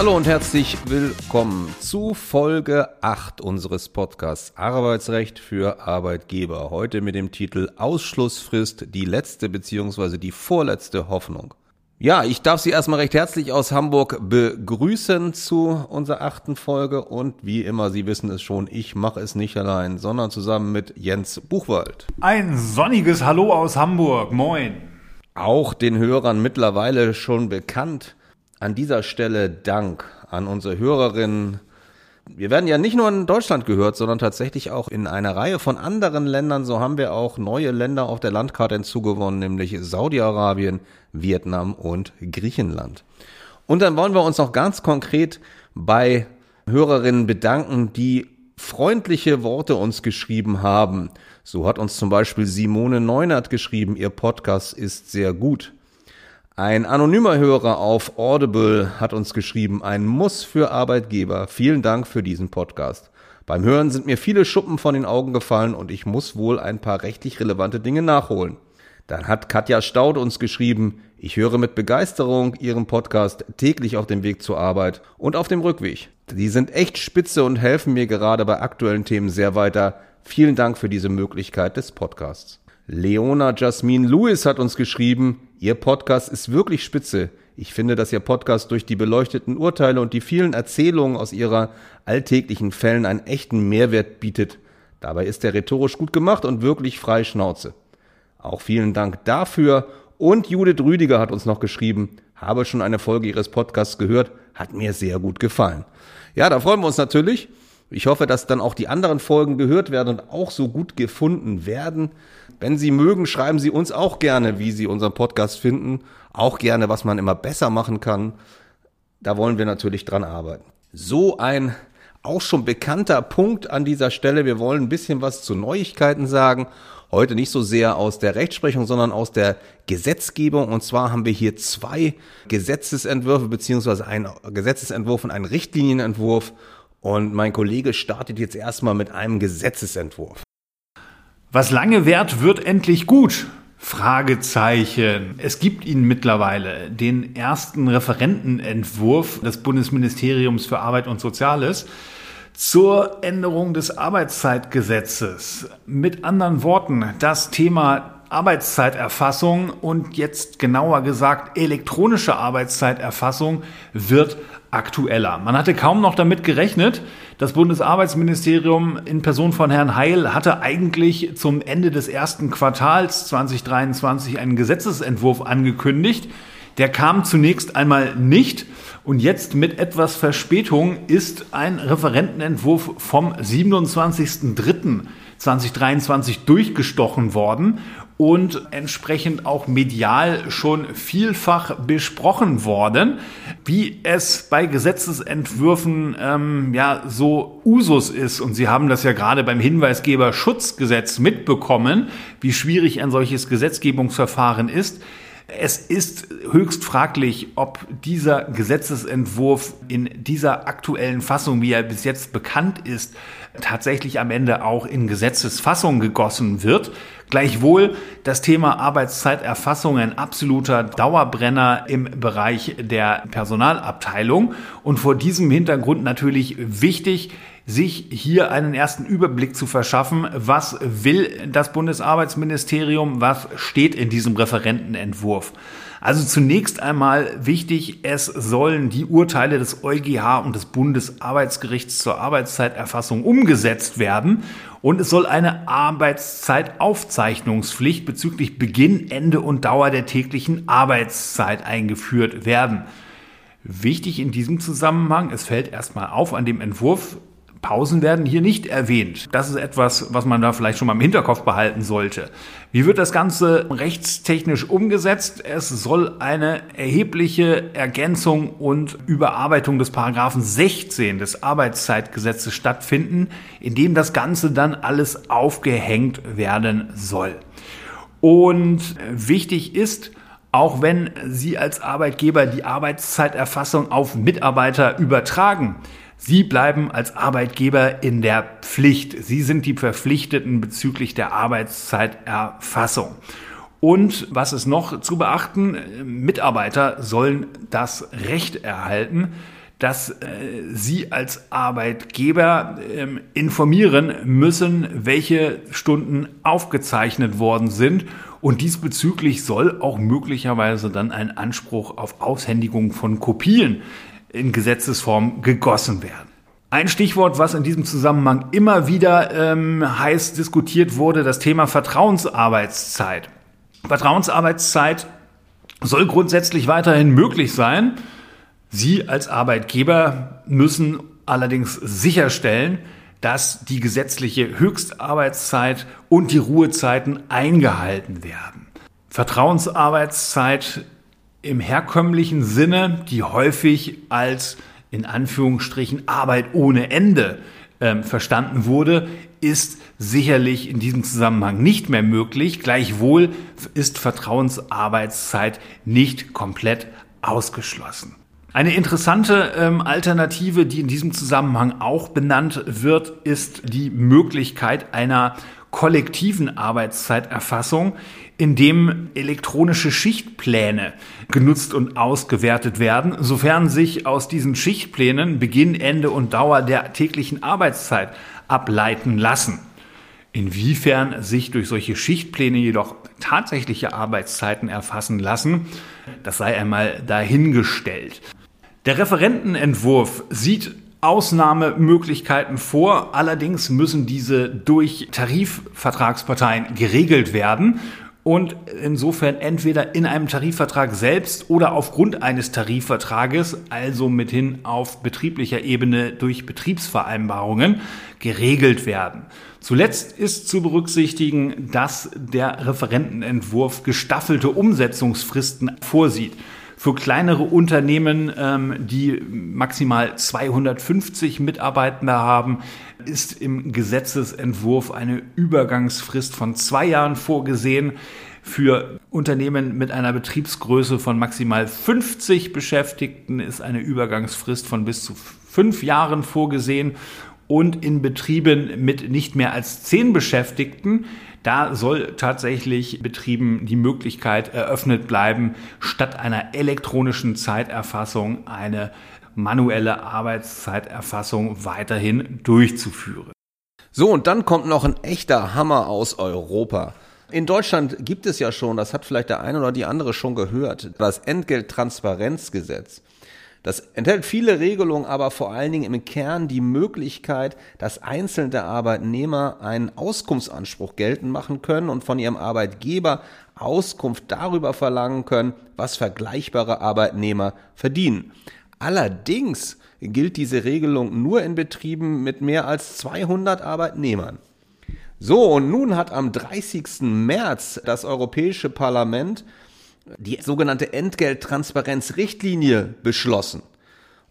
Hallo und herzlich willkommen zu Folge 8 unseres Podcasts Arbeitsrecht für Arbeitgeber. Heute mit dem Titel Ausschlussfrist, die letzte bzw. die vorletzte Hoffnung. Ja, ich darf Sie erstmal recht herzlich aus Hamburg begrüßen zu unserer achten Folge und wie immer, Sie wissen es schon, ich mache es nicht allein, sondern zusammen mit Jens Buchwald. Ein sonniges Hallo aus Hamburg, moin. Auch den Hörern mittlerweile schon bekannt. An dieser Stelle Dank an unsere Hörerinnen, wir werden ja nicht nur in Deutschland gehört, sondern tatsächlich auch in einer Reihe von anderen Ländern. So haben wir auch neue Länder auf der Landkarte hinzugewonnen, nämlich Saudi-Arabien, Vietnam und Griechenland. Und dann wollen wir uns noch ganz konkret bei Hörerinnen bedanken, die freundliche Worte uns geschrieben haben. So hat uns zum Beispiel Simone Neunert geschrieben, ihr Podcast ist sehr gut. Ein anonymer Hörer auf Audible hat uns geschrieben, ein Muss für Arbeitgeber. Vielen Dank für diesen Podcast. Beim Hören sind mir viele Schuppen von den Augen gefallen und ich muss wohl ein paar rechtlich relevante Dinge nachholen. Dann hat Katja Staud uns geschrieben, ich höre mit Begeisterung Ihren Podcast täglich auf dem Weg zur Arbeit und auf dem Rückweg. Die sind echt spitze und helfen mir gerade bei aktuellen Themen sehr weiter. Vielen Dank für diese Möglichkeit des Podcasts. Leona Jasmine Lewis hat uns geschrieben, Ihr Podcast ist wirklich spitze. Ich finde, dass Ihr Podcast durch die beleuchteten Urteile und die vielen Erzählungen aus Ihrer alltäglichen Fällen einen echten Mehrwert bietet. Dabei ist er rhetorisch gut gemacht und wirklich frei Schnauze. Auch vielen Dank dafür. Und Judith Rüdiger hat uns noch geschrieben, habe schon eine Folge Ihres Podcasts gehört, hat mir sehr gut gefallen. Ja, da freuen wir uns natürlich. Ich hoffe, dass dann auch die anderen Folgen gehört werden und auch so gut gefunden werden. Wenn Sie mögen, schreiben Sie uns auch gerne, wie Sie unseren Podcast finden. Auch gerne, was man immer besser machen kann. Da wollen wir natürlich dran arbeiten. So ein auch schon bekannter Punkt an dieser Stelle. Wir wollen ein bisschen was zu Neuigkeiten sagen. Heute nicht so sehr aus der Rechtsprechung, sondern aus der Gesetzgebung. Und zwar haben wir hier zwei Gesetzesentwürfe beziehungsweise einen Gesetzesentwurf und einen Richtlinienentwurf. Und mein Kollege startet jetzt erstmal mit einem Gesetzesentwurf. Was lange währt, wird endlich gut. Fragezeichen. Es gibt Ihnen mittlerweile den ersten Referentenentwurf des Bundesministeriums für Arbeit und Soziales zur Änderung des Arbeitszeitgesetzes. Mit anderen Worten, das Thema Arbeitszeiterfassung und jetzt genauer gesagt elektronische Arbeitszeiterfassung wird aktueller. Man hatte kaum noch damit gerechnet. Das Bundesarbeitsministerium in Person von Herrn Heil hatte eigentlich zum Ende des ersten Quartals 2023 einen Gesetzesentwurf angekündigt. Der kam zunächst einmal nicht und jetzt mit etwas Verspätung ist ein Referentenentwurf vom 27.03.2023 durchgestochen worden und entsprechend auch medial schon vielfach besprochen worden, wie es bei Gesetzesentwürfen ähm, ja so Usus ist. Und Sie haben das ja gerade beim Hinweisgeberschutzgesetz mitbekommen, wie schwierig ein solches Gesetzgebungsverfahren ist. Es ist höchst fraglich, ob dieser Gesetzesentwurf in dieser aktuellen Fassung, wie er bis jetzt bekannt ist, tatsächlich am Ende auch in Gesetzesfassung gegossen wird. Gleichwohl das Thema Arbeitszeiterfassung ein absoluter Dauerbrenner im Bereich der Personalabteilung und vor diesem Hintergrund natürlich wichtig, sich hier einen ersten Überblick zu verschaffen, was will das Bundesarbeitsministerium, was steht in diesem Referentenentwurf. Also zunächst einmal wichtig, es sollen die Urteile des EuGH und des Bundesarbeitsgerichts zur Arbeitszeiterfassung umgesetzt werden und es soll eine Arbeitszeitaufzeichnungspflicht bezüglich Beginn, Ende und Dauer der täglichen Arbeitszeit eingeführt werden. Wichtig in diesem Zusammenhang, es fällt erstmal auf an dem Entwurf, Pausen werden hier nicht erwähnt. Das ist etwas, was man da vielleicht schon mal im Hinterkopf behalten sollte. Wie wird das Ganze rechtstechnisch umgesetzt? Es soll eine erhebliche Ergänzung und Überarbeitung des Paragraphen 16 des Arbeitszeitgesetzes stattfinden, in dem das Ganze dann alles aufgehängt werden soll. Und wichtig ist, auch wenn Sie als Arbeitgeber die Arbeitszeiterfassung auf Mitarbeiter übertragen, Sie bleiben als Arbeitgeber in der Pflicht. Sie sind die Verpflichteten bezüglich der Arbeitszeiterfassung. Und was ist noch zu beachten? Mitarbeiter sollen das Recht erhalten, dass äh, Sie als Arbeitgeber ähm, informieren müssen, welche Stunden aufgezeichnet worden sind. Und diesbezüglich soll auch möglicherweise dann ein Anspruch auf Aushändigung von Kopien in Gesetzesform gegossen werden. Ein Stichwort, was in diesem Zusammenhang immer wieder ähm, heiß diskutiert wurde, das Thema Vertrauensarbeitszeit. Vertrauensarbeitszeit soll grundsätzlich weiterhin möglich sein. Sie als Arbeitgeber müssen allerdings sicherstellen, dass die gesetzliche Höchstarbeitszeit und die Ruhezeiten eingehalten werden. Vertrauensarbeitszeit im herkömmlichen Sinne, die häufig als in Anführungsstrichen Arbeit ohne Ende äh, verstanden wurde, ist sicherlich in diesem Zusammenhang nicht mehr möglich. Gleichwohl ist Vertrauensarbeitszeit nicht komplett ausgeschlossen. Eine interessante ähm, Alternative, die in diesem Zusammenhang auch benannt wird, ist die Möglichkeit einer kollektiven Arbeitszeiterfassung, in dem elektronische Schichtpläne genutzt und ausgewertet werden, sofern sich aus diesen Schichtplänen Beginn, Ende und Dauer der täglichen Arbeitszeit ableiten lassen. Inwiefern sich durch solche Schichtpläne jedoch tatsächliche Arbeitszeiten erfassen lassen, das sei einmal dahingestellt. Der Referentenentwurf sieht Ausnahmemöglichkeiten vor, allerdings müssen diese durch Tarifvertragsparteien geregelt werden und insofern entweder in einem Tarifvertrag selbst oder aufgrund eines Tarifvertrages, also mithin auf betrieblicher Ebene durch Betriebsvereinbarungen, geregelt werden. Zuletzt ist zu berücksichtigen, dass der Referentenentwurf gestaffelte Umsetzungsfristen vorsieht. Für kleinere Unternehmen, ähm, die maximal 250 Mitarbeitende haben, ist im Gesetzesentwurf eine Übergangsfrist von zwei Jahren vorgesehen. Für Unternehmen mit einer Betriebsgröße von maximal 50 Beschäftigten ist eine Übergangsfrist von bis zu fünf Jahren vorgesehen. Und in Betrieben mit nicht mehr als zehn Beschäftigten da soll tatsächlich Betrieben die Möglichkeit eröffnet bleiben, statt einer elektronischen Zeiterfassung eine manuelle Arbeitszeiterfassung weiterhin durchzuführen. So, und dann kommt noch ein echter Hammer aus Europa. In Deutschland gibt es ja schon, das hat vielleicht der eine oder die andere schon gehört, das Entgelttransparenzgesetz. Das enthält viele Regelungen, aber vor allen Dingen im Kern die Möglichkeit, dass einzelne Arbeitnehmer einen Auskunftsanspruch geltend machen können und von ihrem Arbeitgeber Auskunft darüber verlangen können, was vergleichbare Arbeitnehmer verdienen. Allerdings gilt diese Regelung nur in Betrieben mit mehr als 200 Arbeitnehmern. So, und nun hat am 30. März das Europäische Parlament die sogenannte Entgelttransparenzrichtlinie beschlossen.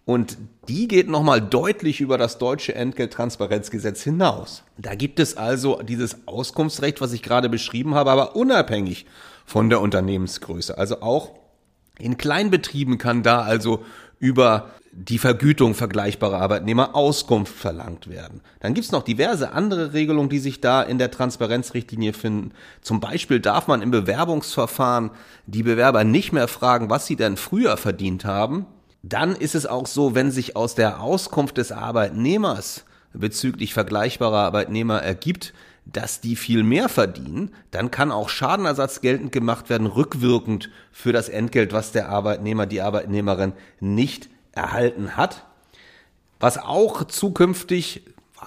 Und die geht nochmal deutlich über das deutsche Entgelttransparenzgesetz hinaus. Da gibt es also dieses Auskunftsrecht, was ich gerade beschrieben habe, aber unabhängig von der Unternehmensgröße. Also auch in Kleinbetrieben kann da also über die Vergütung vergleichbarer Arbeitnehmer Auskunft verlangt werden. Dann gibt's noch diverse andere Regelungen, die sich da in der Transparenzrichtlinie finden. Zum Beispiel darf man im Bewerbungsverfahren die Bewerber nicht mehr fragen, was sie denn früher verdient haben. Dann ist es auch so, wenn sich aus der Auskunft des Arbeitnehmers bezüglich vergleichbarer Arbeitnehmer ergibt, dass die viel mehr verdienen, dann kann auch Schadenersatz geltend gemacht werden, rückwirkend für das Entgelt, was der Arbeitnehmer, die Arbeitnehmerin nicht erhalten hat. Was auch zukünftig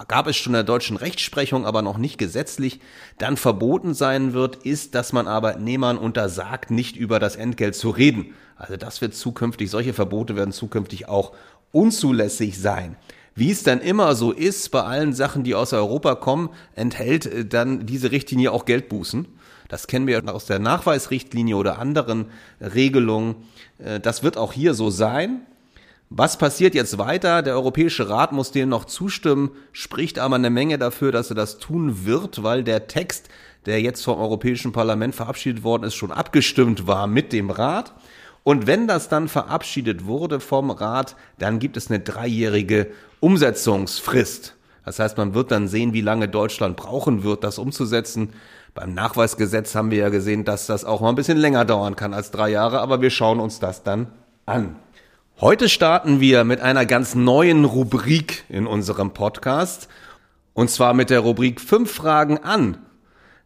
gab es schon in der deutschen Rechtsprechung, aber noch nicht gesetzlich, dann verboten sein wird, ist, dass man Arbeitnehmern untersagt, nicht über das Entgelt zu reden. Also das wird zukünftig, solche Verbote werden zukünftig auch unzulässig sein. Wie es dann immer so ist bei allen Sachen, die aus Europa kommen, enthält äh, dann diese Richtlinie auch Geldbußen. Das kennen wir aus der Nachweisrichtlinie oder anderen Regelungen. Äh, das wird auch hier so sein. Was passiert jetzt weiter? Der Europäische Rat muss dem noch zustimmen, spricht aber eine Menge dafür, dass er das tun wird, weil der Text, der jetzt vom Europäischen Parlament verabschiedet worden ist, schon abgestimmt war mit dem Rat. Und wenn das dann verabschiedet wurde vom Rat, dann gibt es eine dreijährige Umsetzungsfrist. Das heißt, man wird dann sehen, wie lange Deutschland brauchen wird, das umzusetzen. Beim Nachweisgesetz haben wir ja gesehen, dass das auch mal ein bisschen länger dauern kann als drei Jahre, aber wir schauen uns das dann an. Heute starten wir mit einer ganz neuen Rubrik in unserem Podcast. Und zwar mit der Rubrik fünf Fragen an.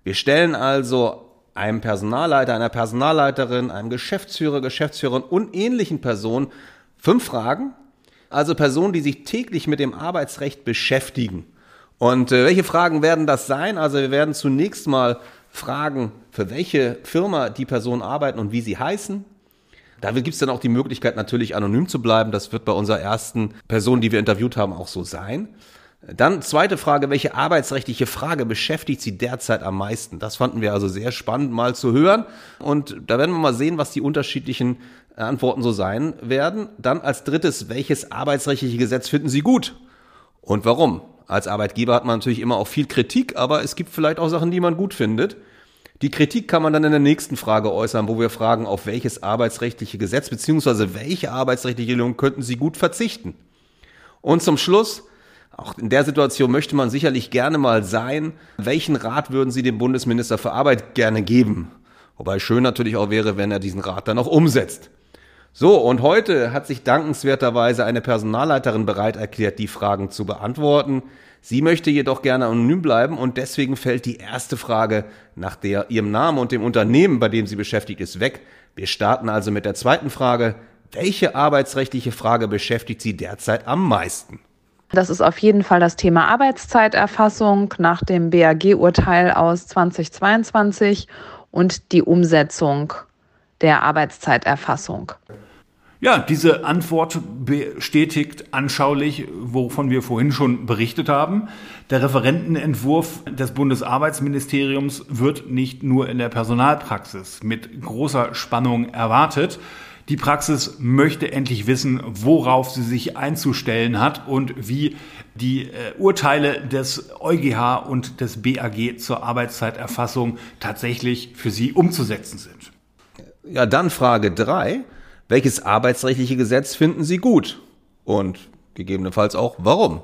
Wir stellen also einem Personalleiter, einer Personalleiterin, einem Geschäftsführer, Geschäftsführerin und ähnlichen Personen fünf Fragen. Also Personen, die sich täglich mit dem Arbeitsrecht beschäftigen. Und äh, welche Fragen werden das sein? Also wir werden zunächst mal fragen, für welche Firma die Personen arbeiten und wie sie heißen. Da gibt es dann auch die Möglichkeit, natürlich anonym zu bleiben. Das wird bei unserer ersten Person, die wir interviewt haben, auch so sein. Dann zweite Frage, welche arbeitsrechtliche Frage beschäftigt Sie derzeit am meisten? Das fanden wir also sehr spannend mal zu hören. Und da werden wir mal sehen, was die unterschiedlichen Antworten so sein werden. Dann als drittes, welches arbeitsrechtliche Gesetz finden Sie gut? Und warum? Als Arbeitgeber hat man natürlich immer auch viel Kritik, aber es gibt vielleicht auch Sachen, die man gut findet. Die Kritik kann man dann in der nächsten Frage äußern, wo wir fragen, auf welches arbeitsrechtliche Gesetz bzw. welche arbeitsrechtliche Regelung könnten Sie gut verzichten. Und zum Schluss, auch in der Situation möchte man sicherlich gerne mal sein, welchen Rat würden Sie dem Bundesminister für Arbeit gerne geben? Wobei schön natürlich auch wäre, wenn er diesen Rat dann auch umsetzt. So, und heute hat sich dankenswerterweise eine Personalleiterin bereit erklärt, die Fragen zu beantworten. Sie möchte jedoch gerne anonym bleiben und deswegen fällt die erste Frage nach der ihrem Namen und dem Unternehmen, bei dem sie beschäftigt ist, weg. Wir starten also mit der zweiten Frage. Welche arbeitsrechtliche Frage beschäftigt Sie derzeit am meisten? Das ist auf jeden Fall das Thema Arbeitszeiterfassung nach dem BAG-Urteil aus 2022 und die Umsetzung der Arbeitszeiterfassung. Ja, diese Antwort bestätigt anschaulich, wovon wir vorhin schon berichtet haben. Der Referentenentwurf des Bundesarbeitsministeriums wird nicht nur in der Personalpraxis mit großer Spannung erwartet. Die Praxis möchte endlich wissen, worauf sie sich einzustellen hat und wie die äh, Urteile des EuGH und des BAG zur Arbeitszeiterfassung tatsächlich für sie umzusetzen sind. Ja, dann Frage drei: Welches arbeitsrechtliche Gesetz finden Sie gut? Und gegebenenfalls auch warum?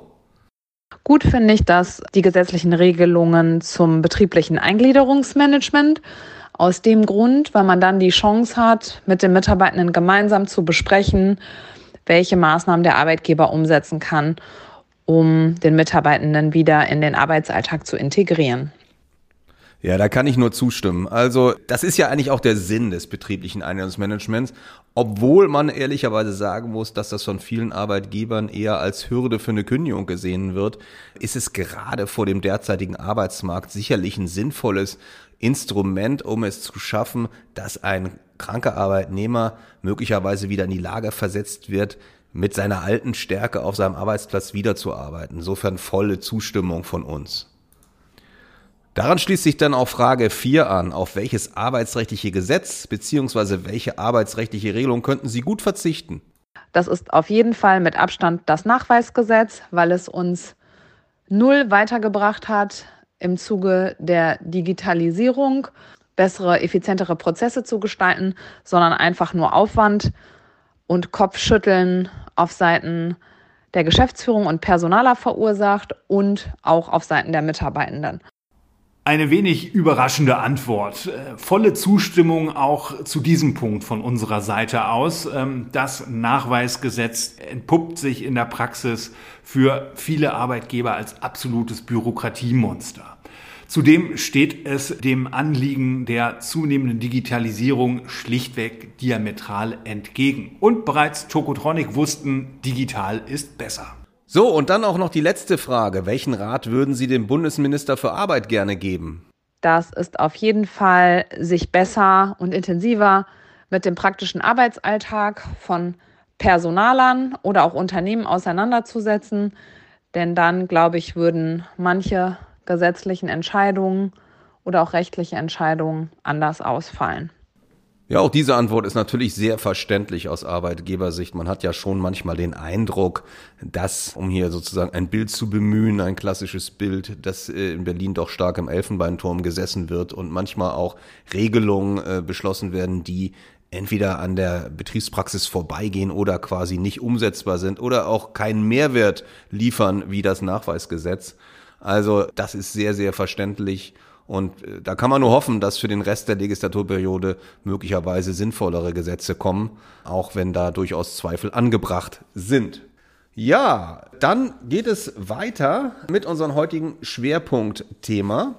Gut finde ich, dass die gesetzlichen Regelungen zum betrieblichen Eingliederungsmanagement aus dem Grund, weil man dann die Chance hat, mit den Mitarbeitenden gemeinsam zu besprechen, welche Maßnahmen der Arbeitgeber umsetzen kann, um den Mitarbeitenden wieder in den Arbeitsalltag zu integrieren. Ja, da kann ich nur zustimmen. Also, das ist ja eigentlich auch der Sinn des betrieblichen Einladungsmanagements, obwohl man ehrlicherweise sagen muss, dass das von vielen Arbeitgebern eher als Hürde für eine Kündigung gesehen wird, ist es gerade vor dem derzeitigen Arbeitsmarkt sicherlich ein sinnvolles Instrument, um es zu schaffen, dass ein kranker Arbeitnehmer möglicherweise wieder in die Lage versetzt wird, mit seiner alten Stärke auf seinem Arbeitsplatz wiederzuarbeiten. Insofern volle Zustimmung von uns. Daran schließt sich dann auch Frage 4 an. Auf welches arbeitsrechtliche Gesetz bzw. welche arbeitsrechtliche Regelung könnten Sie gut verzichten? Das ist auf jeden Fall mit Abstand das Nachweisgesetz, weil es uns null weitergebracht hat im Zuge der Digitalisierung, bessere, effizientere Prozesse zu gestalten, sondern einfach nur Aufwand und Kopfschütteln auf Seiten der Geschäftsführung und Personaler verursacht und auch auf Seiten der Mitarbeitenden. Eine wenig überraschende Antwort. Äh, volle Zustimmung auch zu diesem Punkt von unserer Seite aus. Ähm, das Nachweisgesetz entpuppt sich in der Praxis für viele Arbeitgeber als absolutes Bürokratiemonster. Zudem steht es dem Anliegen der zunehmenden Digitalisierung schlichtweg diametral entgegen. Und bereits Tokotronic wussten, digital ist besser. So, und dann auch noch die letzte Frage. Welchen Rat würden Sie dem Bundesminister für Arbeit gerne geben? Das ist auf jeden Fall, sich besser und intensiver mit dem praktischen Arbeitsalltag von Personalern oder auch Unternehmen auseinanderzusetzen. Denn dann, glaube ich, würden manche gesetzlichen Entscheidungen oder auch rechtliche Entscheidungen anders ausfallen. Ja, auch diese Antwort ist natürlich sehr verständlich aus Arbeitgebersicht. Man hat ja schon manchmal den Eindruck, dass, um hier sozusagen ein Bild zu bemühen, ein klassisches Bild, dass äh, in Berlin doch stark im Elfenbeinturm gesessen wird und manchmal auch Regelungen äh, beschlossen werden, die entweder an der Betriebspraxis vorbeigehen oder quasi nicht umsetzbar sind oder auch keinen Mehrwert liefern wie das Nachweisgesetz. Also das ist sehr, sehr verständlich Und äh, da kann man nur hoffen, dass für den Rest der Legislaturperiode möglicherweise sinnvollere Gesetze kommen, auch wenn da durchaus Zweifel angebracht sind. Ja, dann geht es weiter mit unserem heutigen Schwerpunktthema,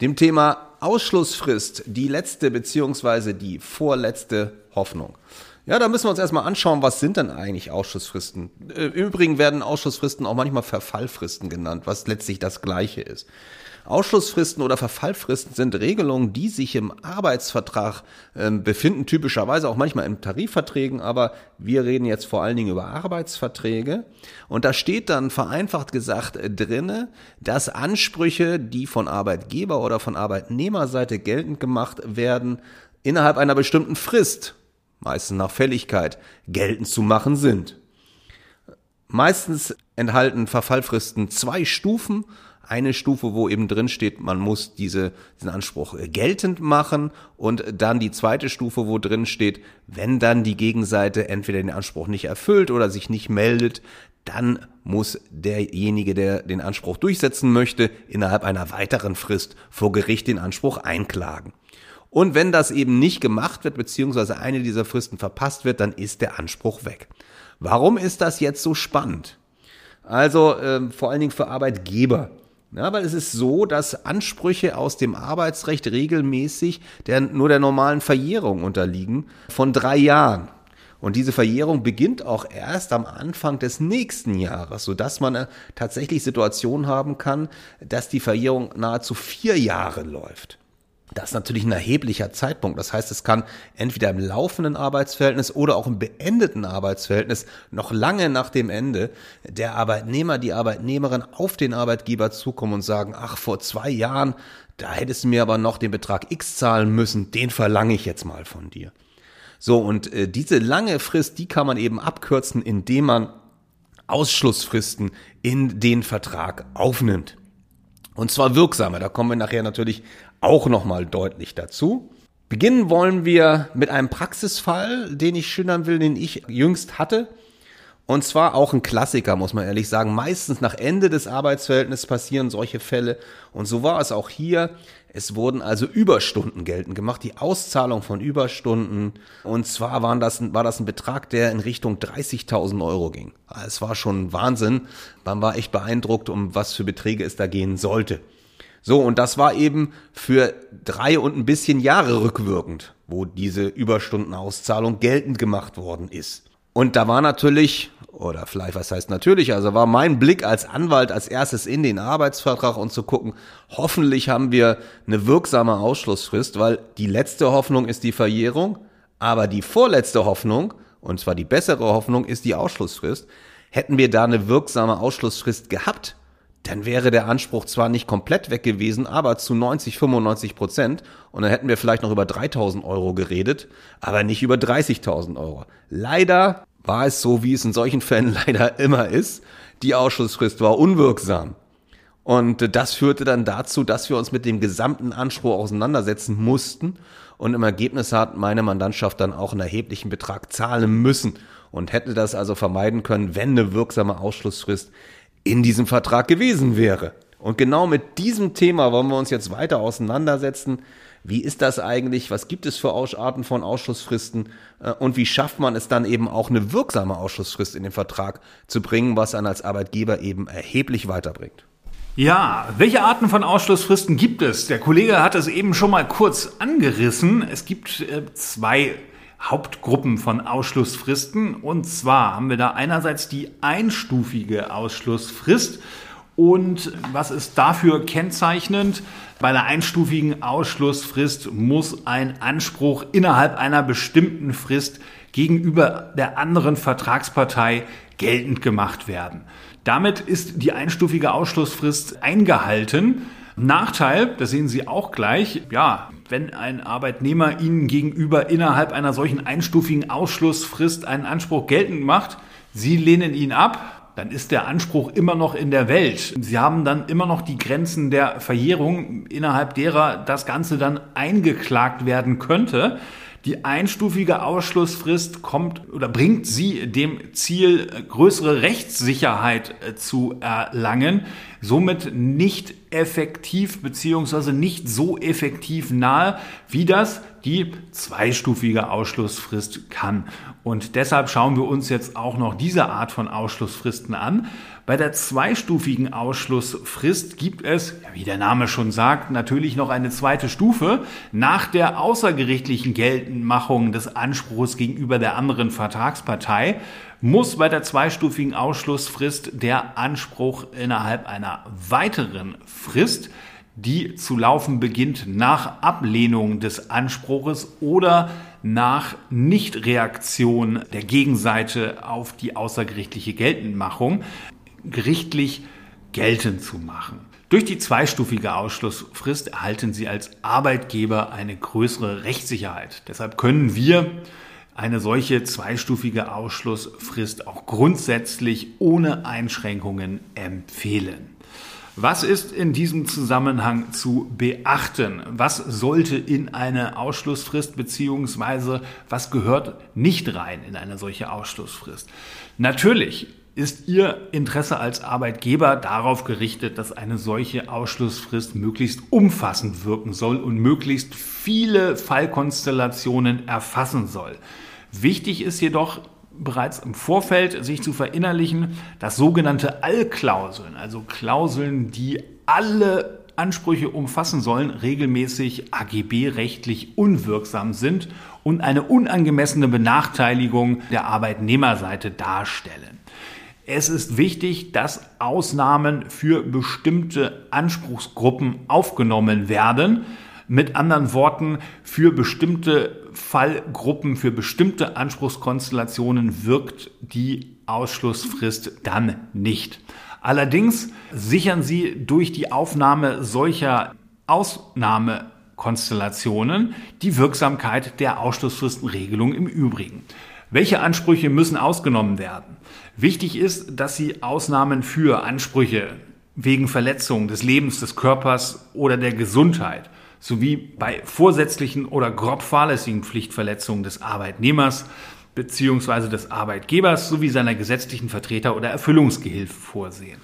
dem Thema Ausschlussfrist, die letzte beziehungsweise die vorletzte Hoffnung. Ja, da müssen wir uns erstmal anschauen, was sind denn eigentlich Ausschussfristen? Äh, Im Übrigen werden Ausschussfristen auch manchmal Verfallfristen genannt, was letztlich das gleiche ist. Ausschlussfristen oder Verfallfristen sind Regelungen, die sich im Arbeitsvertrag äh, befinden, typischerweise auch manchmal in Tarifverträgen, aber wir reden jetzt vor allen Dingen über Arbeitsverträge. Und da steht dann vereinfacht gesagt äh, drinne, dass Ansprüche, die von Arbeitgeber oder von Arbeitnehmerseite geltend gemacht werden, innerhalb einer bestimmten Frist, meistens nach Fälligkeit, geltend zu machen sind. Meistens enthalten Verfallfristen zwei Stufen eine Stufe, wo eben drin steht, man muss diese, diesen Anspruch geltend machen und dann die zweite Stufe, wo drin steht, wenn dann die Gegenseite entweder den Anspruch nicht erfüllt oder sich nicht meldet, dann muss derjenige, der den Anspruch durchsetzen möchte, innerhalb einer weiteren Frist vor Gericht den Anspruch einklagen. Und wenn das eben nicht gemacht wird, beziehungsweise eine dieser Fristen verpasst wird, dann ist der Anspruch weg. Warum ist das jetzt so spannend? Also äh, vor allen Dingen für Arbeitgeber. Ja, weil es ist so, dass Ansprüche aus dem Arbeitsrecht regelmäßig der, nur der normalen Verjährung unterliegen von drei Jahren. Und diese Verjährung beginnt auch erst am Anfang des nächsten Jahres, sodass man äh, tatsächlich Situationen haben kann, dass die Verjährung nahezu vier Jahre läuft. Das ist natürlich ein erheblicher Zeitpunkt. Das heißt, es kann entweder im laufenden Arbeitsverhältnis oder auch im beendeten Arbeitsverhältnis noch lange nach dem Ende der Arbeitnehmer, die Arbeitnehmerin auf den Arbeitgeber zukommen und sagen, ach, vor zwei Jahren, da hättest du mir aber noch den Betrag X zahlen müssen, den verlange ich jetzt mal von dir. So, und äh, diese lange Frist, die kann man eben abkürzen, indem man Ausschlussfristen in den Vertrag aufnimmt. Und zwar wirksamer. Da kommen wir nachher natürlich auch nochmal deutlich dazu. Beginnen wollen wir mit einem Praxisfall, den ich schildern will, den ich jüngst hatte. Und zwar auch ein Klassiker, muss man ehrlich sagen. Meistens nach Ende des Arbeitsverhältnisses passieren solche Fälle. Und so war es auch hier. Es wurden also Überstunden geltend gemacht, die Auszahlung von Überstunden. Und zwar waren das, war das ein Betrag, der in Richtung 30.000 Euro ging. Es war schon Wahnsinn. Man war echt beeindruckt, um was für Beträge es da gehen sollte. So, und das war eben für drei und ein bisschen Jahre rückwirkend, wo diese Überstundenauszahlung geltend gemacht worden ist. Und da war natürlich, oder vielleicht was heißt natürlich, also war mein Blick als Anwalt als erstes in den Arbeitsvertrag und zu gucken, hoffentlich haben wir eine wirksame Ausschlussfrist, weil die letzte Hoffnung ist die Verjährung, aber die vorletzte Hoffnung, und zwar die bessere Hoffnung, ist die Ausschlussfrist. Hätten wir da eine wirksame Ausschlussfrist gehabt, dann wäre der Anspruch zwar nicht komplett weg gewesen, aber zu 90, 95 Prozent. Und dann hätten wir vielleicht noch über 3000 Euro geredet, aber nicht über 30.000 Euro. Leider war es so, wie es in solchen Fällen leider immer ist. Die Ausschlussfrist war unwirksam. Und das führte dann dazu, dass wir uns mit dem gesamten Anspruch auseinandersetzen mussten. Und im Ergebnis hat meine Mandantschaft dann auch einen erheblichen Betrag zahlen müssen und hätte das also vermeiden können, wenn eine wirksame Ausschlussfrist in diesem Vertrag gewesen wäre. Und genau mit diesem Thema wollen wir uns jetzt weiter auseinandersetzen. Wie ist das eigentlich? Was gibt es für Arten von Ausschlussfristen? Äh, und wie schafft man es dann eben auch eine wirksame Ausschlussfrist in den Vertrag zu bringen, was einen als Arbeitgeber eben erheblich weiterbringt? Ja, welche Arten von Ausschlussfristen gibt es? Der Kollege hat es eben schon mal kurz angerissen. Es gibt äh, zwei Hauptgruppen von Ausschlussfristen. Und zwar haben wir da einerseits die einstufige Ausschlussfrist. Und was ist dafür kennzeichnend? Bei der einstufigen Ausschlussfrist muss ein Anspruch innerhalb einer bestimmten Frist gegenüber der anderen Vertragspartei geltend gemacht werden. Damit ist die einstufige Ausschlussfrist eingehalten. Nachteil, das sehen Sie auch gleich, ja, wenn ein Arbeitnehmer Ihnen gegenüber innerhalb einer solchen einstufigen Ausschlussfrist einen Anspruch geltend macht, Sie lehnen ihn ab, dann ist der Anspruch immer noch in der Welt. Sie haben dann immer noch die Grenzen der Verjährung, innerhalb derer das Ganze dann eingeklagt werden könnte. Die einstufige Ausschlussfrist kommt oder bringt sie dem Ziel, größere Rechtssicherheit äh, zu erlangen, somit nicht effektiv beziehungsweise nicht so effektiv nahe, wie das die zweistufige Ausschlussfrist kann. Und deshalb schauen wir uns jetzt auch noch diese Art von Ausschlussfristen an. Bei der zweistufigen Ausschlussfrist gibt es, wie der Name schon sagt, natürlich noch eine zweite Stufe. Nach der außergerichtlichen Geltendmachung des Anspruchs gegenüber der anderen Vertragspartei muss bei der zweistufigen Ausschlussfrist der Anspruch innerhalb einer weiteren Frist die zu laufen beginnt nach Ablehnung des Anspruches oder nach Nichtreaktion der Gegenseite auf die außergerichtliche Geltendmachung gerichtlich geltend zu machen. Durch die zweistufige Ausschlussfrist erhalten Sie als Arbeitgeber eine größere Rechtssicherheit. Deshalb können wir eine solche zweistufige Ausschlussfrist auch grundsätzlich ohne Einschränkungen empfehlen. Was ist in diesem Zusammenhang zu beachten? Was sollte in eine Ausschlussfrist beziehungsweise was gehört nicht rein in eine solche Ausschlussfrist? Natürlich ist Ihr Interesse als Arbeitgeber darauf gerichtet, dass eine solche Ausschlussfrist möglichst umfassend wirken soll und möglichst viele Fallkonstellationen erfassen soll. Wichtig ist jedoch bereits im Vorfeld sich zu verinnerlichen, dass sogenannte Allklauseln, also Klauseln, die alle Ansprüche umfassen sollen, regelmäßig AGB-rechtlich unwirksam sind und eine unangemessene Benachteiligung der Arbeitnehmerseite darstellen. Es ist wichtig, dass Ausnahmen für bestimmte Anspruchsgruppen aufgenommen werden. Mit anderen Worten, für bestimmte Fallgruppen, für bestimmte Anspruchskonstellationen wirkt die Ausschlussfrist dann nicht. Allerdings sichern Sie durch die Aufnahme solcher Ausnahmekonstellationen die Wirksamkeit der Ausschlussfristenregelung im Übrigen. Welche Ansprüche müssen ausgenommen werden? Wichtig ist, dass Sie Ausnahmen für Ansprüche wegen Verletzung des Lebens, des Körpers oder der Gesundheit sowie bei vorsätzlichen oder grob fahrlässigen Pflichtverletzungen des Arbeitnehmers bzw. des Arbeitgebers sowie seiner gesetzlichen Vertreter oder Erfüllungsgehilfe vorsehen.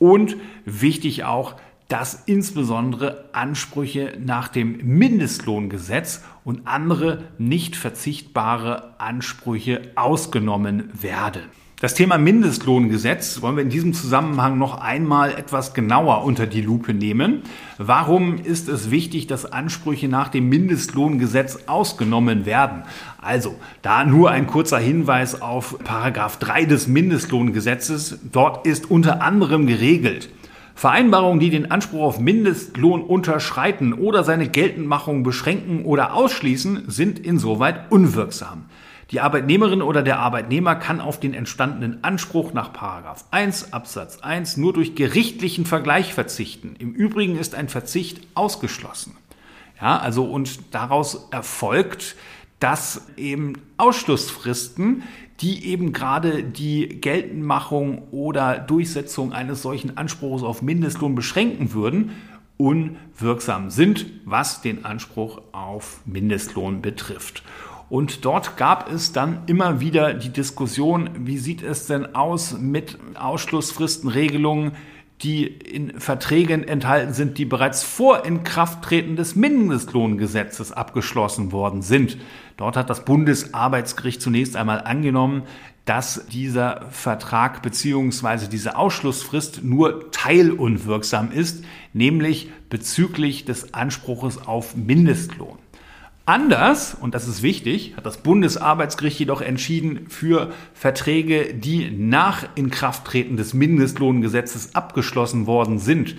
Und wichtig auch, dass insbesondere Ansprüche nach dem Mindestlohngesetz und andere nicht verzichtbare Ansprüche ausgenommen werden. Das Thema Mindestlohngesetz wollen wir in diesem Zusammenhang noch einmal etwas genauer unter die Lupe nehmen. Warum ist es wichtig, dass Ansprüche nach dem Mindestlohngesetz ausgenommen werden? Also, da nur ein kurzer Hinweis auf Paragraph 3 des Mindestlohngesetzes. Dort ist unter anderem geregelt, Vereinbarungen, die den Anspruch auf Mindestlohn unterschreiten oder seine Geltendmachung beschränken oder ausschließen, sind insoweit unwirksam. Die Arbeitnehmerin oder der Arbeitnehmer kann auf den entstandenen Anspruch nach 1 Absatz 1 nur durch gerichtlichen Vergleich verzichten. Im Übrigen ist ein Verzicht ausgeschlossen. Ja, also und daraus erfolgt, dass eben Ausschlussfristen, die eben gerade die Geltendmachung oder Durchsetzung eines solchen Anspruchs auf Mindestlohn beschränken würden, unwirksam sind, was den Anspruch auf Mindestlohn betrifft. Und dort gab es dann immer wieder die Diskussion, wie sieht es denn aus mit Ausschlussfristenregelungen, die in Verträgen enthalten sind, die bereits vor Inkrafttreten des Mindestlohngesetzes abgeschlossen worden sind. Dort hat das Bundesarbeitsgericht zunächst einmal angenommen, dass dieser Vertrag beziehungsweise diese Ausschlussfrist nur teilunwirksam ist, nämlich bezüglich des Anspruches auf Mindestlohn. Anders, und das ist wichtig, hat das Bundesarbeitsgericht jedoch entschieden für Verträge, die nach Inkrafttreten des Mindestlohngesetzes abgeschlossen worden sind.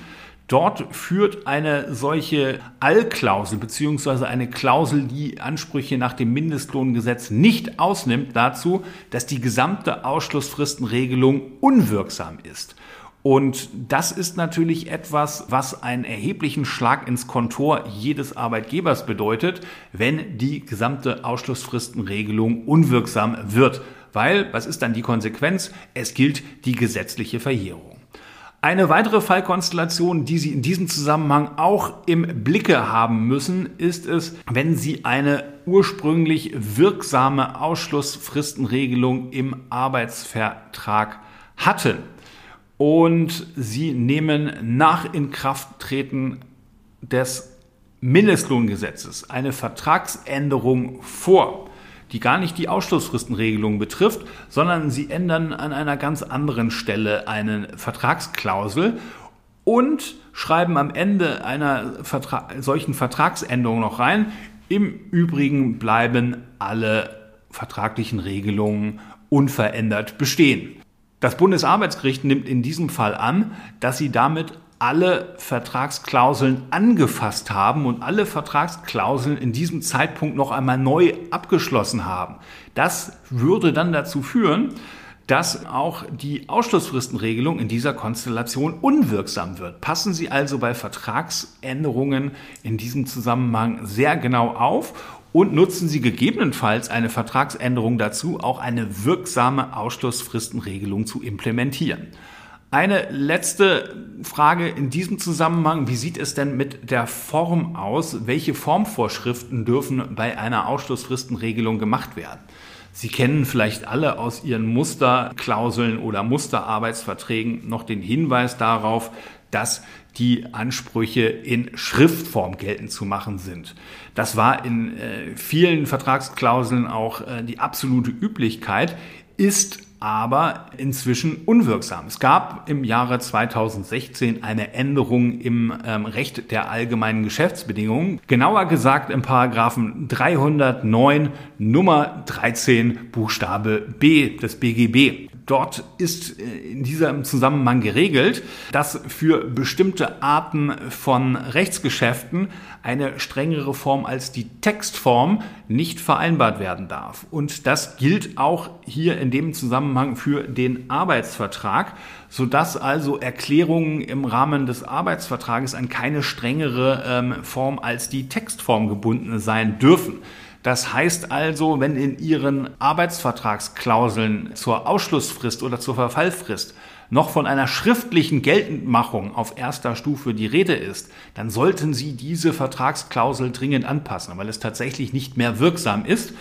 Dort führt eine solche Allklausel beziehungsweise eine Klausel, die Ansprüche nach dem Mindestlohngesetz nicht ausnimmt, dazu, dass die gesamte Ausschlussfristenregelung unwirksam ist. Und das ist natürlich etwas, was einen erheblichen Schlag ins Kontor jedes Arbeitgebers bedeutet, wenn die gesamte Ausschlussfristenregelung unwirksam wird. Weil, was ist dann die Konsequenz? Es gilt die gesetzliche Verjährung. Eine weitere Fallkonstellation, die Sie in diesem Zusammenhang auch im Blicke haben müssen, ist es, wenn Sie eine ursprünglich wirksame Ausschlussfristenregelung im Arbeitsvertrag hatten und Sie nehmen nach Inkrafttreten des Mindestlohngesetzes eine Vertragsänderung vor die gar nicht die Ausschlussfristenregelung betrifft, sondern sie ändern an einer ganz anderen Stelle eine Vertragsklausel und schreiben am Ende einer Vertra solchen Vertragsänderung noch rein. Im Übrigen bleiben alle vertraglichen Regelungen unverändert bestehen. Das Bundesarbeitsgericht nimmt in diesem Fall an, dass sie damit alle Vertragsklauseln angefasst haben und alle Vertragsklauseln in diesem Zeitpunkt noch einmal neu abgeschlossen haben. Das würde dann dazu führen, dass auch die Ausschlussfristenregelung in dieser Konstellation unwirksam wird. Passen Sie also bei Vertragsänderungen in diesem Zusammenhang sehr genau auf und nutzen Sie gegebenenfalls eine Vertragsänderung dazu, auch eine wirksame Ausschlussfristenregelung zu implementieren. Eine letzte Frage in diesem Zusammenhang. Wie sieht es denn mit der Form aus? Welche Formvorschriften dürfen bei einer Ausschlussfristenregelung gemacht werden? Sie kennen vielleicht alle aus Ihren Musterklauseln oder Musterarbeitsverträgen noch den Hinweis darauf, dass die Ansprüche in Schriftform geltend zu machen sind. Das war in äh, vielen Vertragsklauseln auch äh, die absolute Üblichkeit, ist aber inzwischen unwirksam. Es gab im Jahre 2016 eine Änderung im ähm, Recht der allgemeinen Geschäftsbedingungen, genauer gesagt im Paragraphen 309 Nummer 13 Buchstabe B des BGB. Dort ist äh, in diesem Zusammenhang geregelt, dass für bestimmte Arten von Rechtsgeschäften eine strengere Form als die Textform nicht vereinbart werden darf. Und das gilt auch hier in dem Zusammenhang für den Arbeitsvertrag, sodass also Erklärungen im Rahmen des Arbeitsvertrages an keine strengere ähm, Form als die Textform gebunden sein dürfen. Das heißt also, wenn in Ihren Arbeitsvertragsklauseln zur Ausschlussfrist oder zur Verfallfrist noch von einer schriftlichen Geltendmachung auf erster Stufe die Rede ist, dann sollten Sie diese Vertragsklausel dringend anpassen, weil es tatsächlich nicht mehr wirksam ist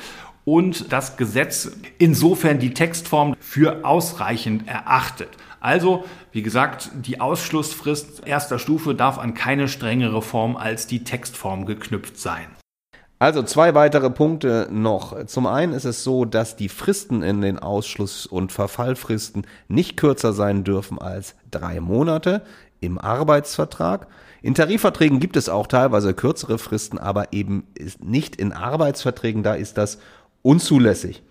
und das Gesetz insofern die Textform für ausreichend erachtet. Also, wie gesagt, die Ausschlussfrist erster Stufe darf an keine strengere Form als die Textform geknüpft sein. Also zwei weitere Punkte noch. Zum einen ist es so, dass die Fristen in den Ausschluss- und Verfallfristen nicht kürzer sein dürfen als drei Monate im Arbeitsvertrag. In Tarifverträgen gibt es auch teilweise kürzere Fristen, aber eben nicht in Arbeitsverträgen, da ist das unzulässig.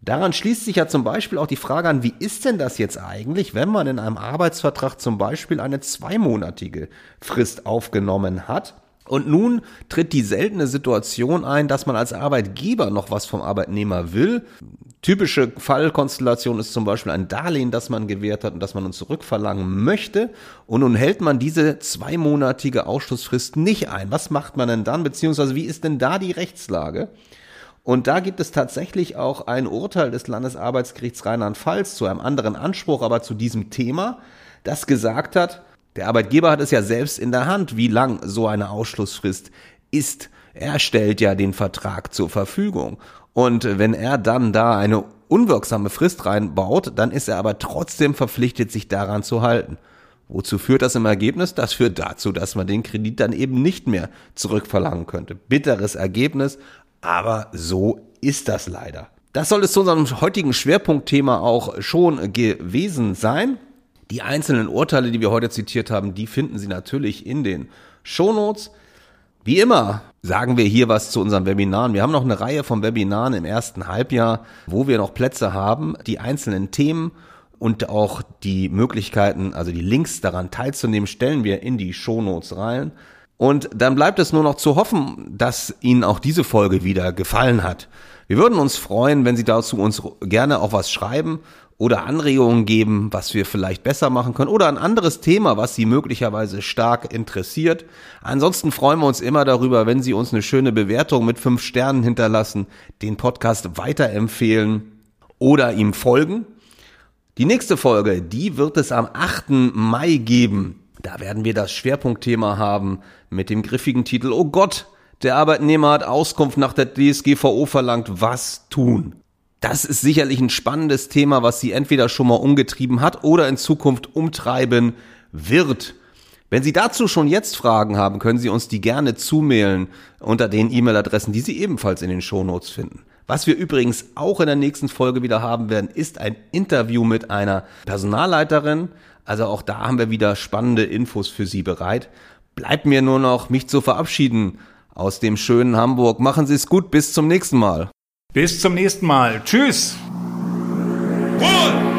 Daran schließt sich ja zum Beispiel auch die Frage an, wie ist denn das jetzt eigentlich, wenn man in einem Arbeitsvertrag zum Beispiel eine zweimonatige Frist aufgenommen hat? Und nun tritt die seltene Situation ein, dass man als Arbeitgeber noch was vom Arbeitnehmer will. Typische Fallkonstellation ist zum Beispiel ein Darlehen, das man gewährt hat und das man uns zurückverlangen möchte. Und nun hält man diese zweimonatige Ausschlussfrist nicht ein. Was macht man denn dann? Beziehungsweise wie ist denn da die Rechtslage? Und da gibt es tatsächlich auch ein Urteil des Landesarbeitsgerichts Rheinland-Pfalz zu einem anderen Anspruch, aber zu diesem Thema, das gesagt hat, der Arbeitgeber hat es ja selbst in der Hand, wie lang so eine Ausschlussfrist ist. Er stellt ja den Vertrag zur Verfügung. Und wenn er dann da eine unwirksame Frist reinbaut, dann ist er aber trotzdem verpflichtet, sich daran zu halten. Wozu führt das im Ergebnis? Das führt dazu, dass man den Kredit dann eben nicht mehr zurückverlangen könnte. Bitteres Ergebnis, aber so ist das leider. Das soll es zu unserem heutigen Schwerpunktthema auch schon gewesen sein. Die einzelnen Urteile, die wir heute zitiert haben, die finden Sie natürlich in den Shownotes. Wie immer sagen wir hier was zu unseren Webinaren. Wir haben noch eine Reihe von Webinaren im ersten Halbjahr, wo wir noch Plätze haben, die einzelnen Themen und auch die Möglichkeiten, also die Links daran teilzunehmen, stellen wir in die Shownotes rein. Und dann bleibt es nur noch zu hoffen, dass Ihnen auch diese Folge wieder gefallen hat. Wir würden uns freuen, wenn Sie dazu uns gerne auch was schreiben oder Anregungen geben, was wir vielleicht besser machen können oder ein anderes Thema, was Sie möglicherweise stark interessiert. Ansonsten freuen wir uns immer darüber, wenn Sie uns eine schöne Bewertung mit fünf Sternen hinterlassen, den Podcast weiterempfehlen oder ihm folgen. Die nächste Folge, die wird es am 8. Mai geben. Da werden wir das Schwerpunktthema haben mit dem griffigen Titel Oh Gott, der Arbeitnehmer hat Auskunft nach der DSGVO verlangt, was tun? Das ist sicherlich ein spannendes Thema, was Sie entweder schon mal umgetrieben hat oder in Zukunft umtreiben wird. Wenn Sie dazu schon jetzt Fragen haben, können Sie uns die gerne zumailen unter den E-Mail-Adressen, die Sie ebenfalls in den Shownotes finden. Was wir übrigens auch in der nächsten Folge wieder haben werden, ist ein Interview mit einer Personalleiterin. Also auch da haben wir wieder spannende Infos für Sie bereit. Bleibt mir nur noch, mich zu verabschieden aus dem schönen Hamburg. Machen Sie es gut, bis zum nächsten Mal. Bis zum nächsten Mal. Tschüss. One.